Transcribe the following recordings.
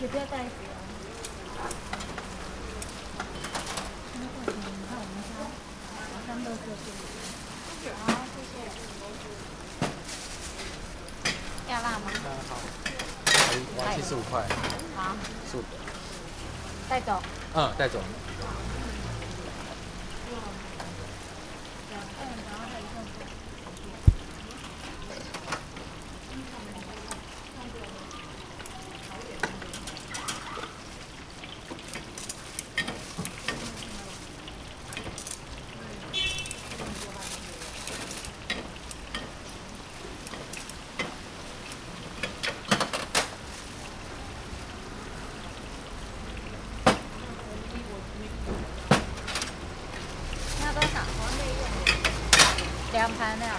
也不要带压辣吗七十五块。好。带走。嗯带走。两盘那样。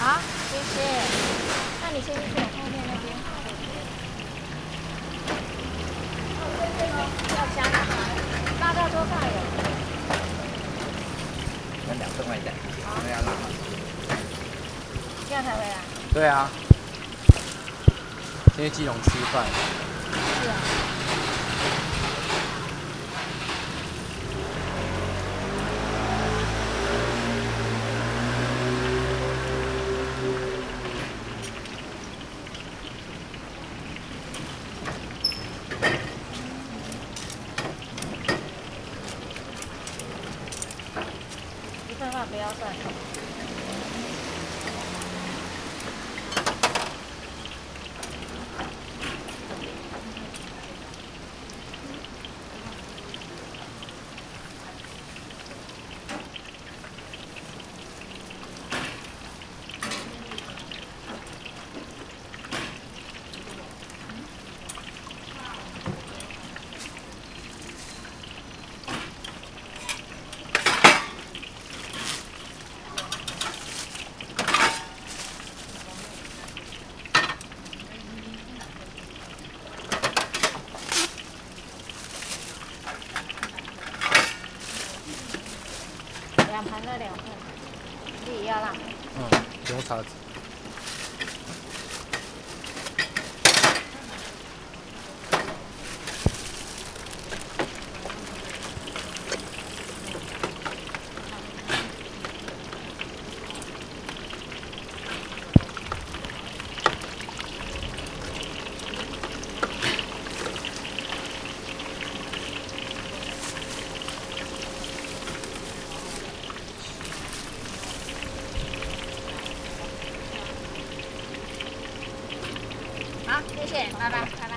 好，谢谢。那你先去后面那边。要加辣吗？辣到多大有？那两份外带，那要拉？这样才回来。对啊。因为基隆吃饭。是啊。千万不要算。两盘的两份，自己要辣。嗯，不用叉子。好，谢谢，拜拜，拜拜。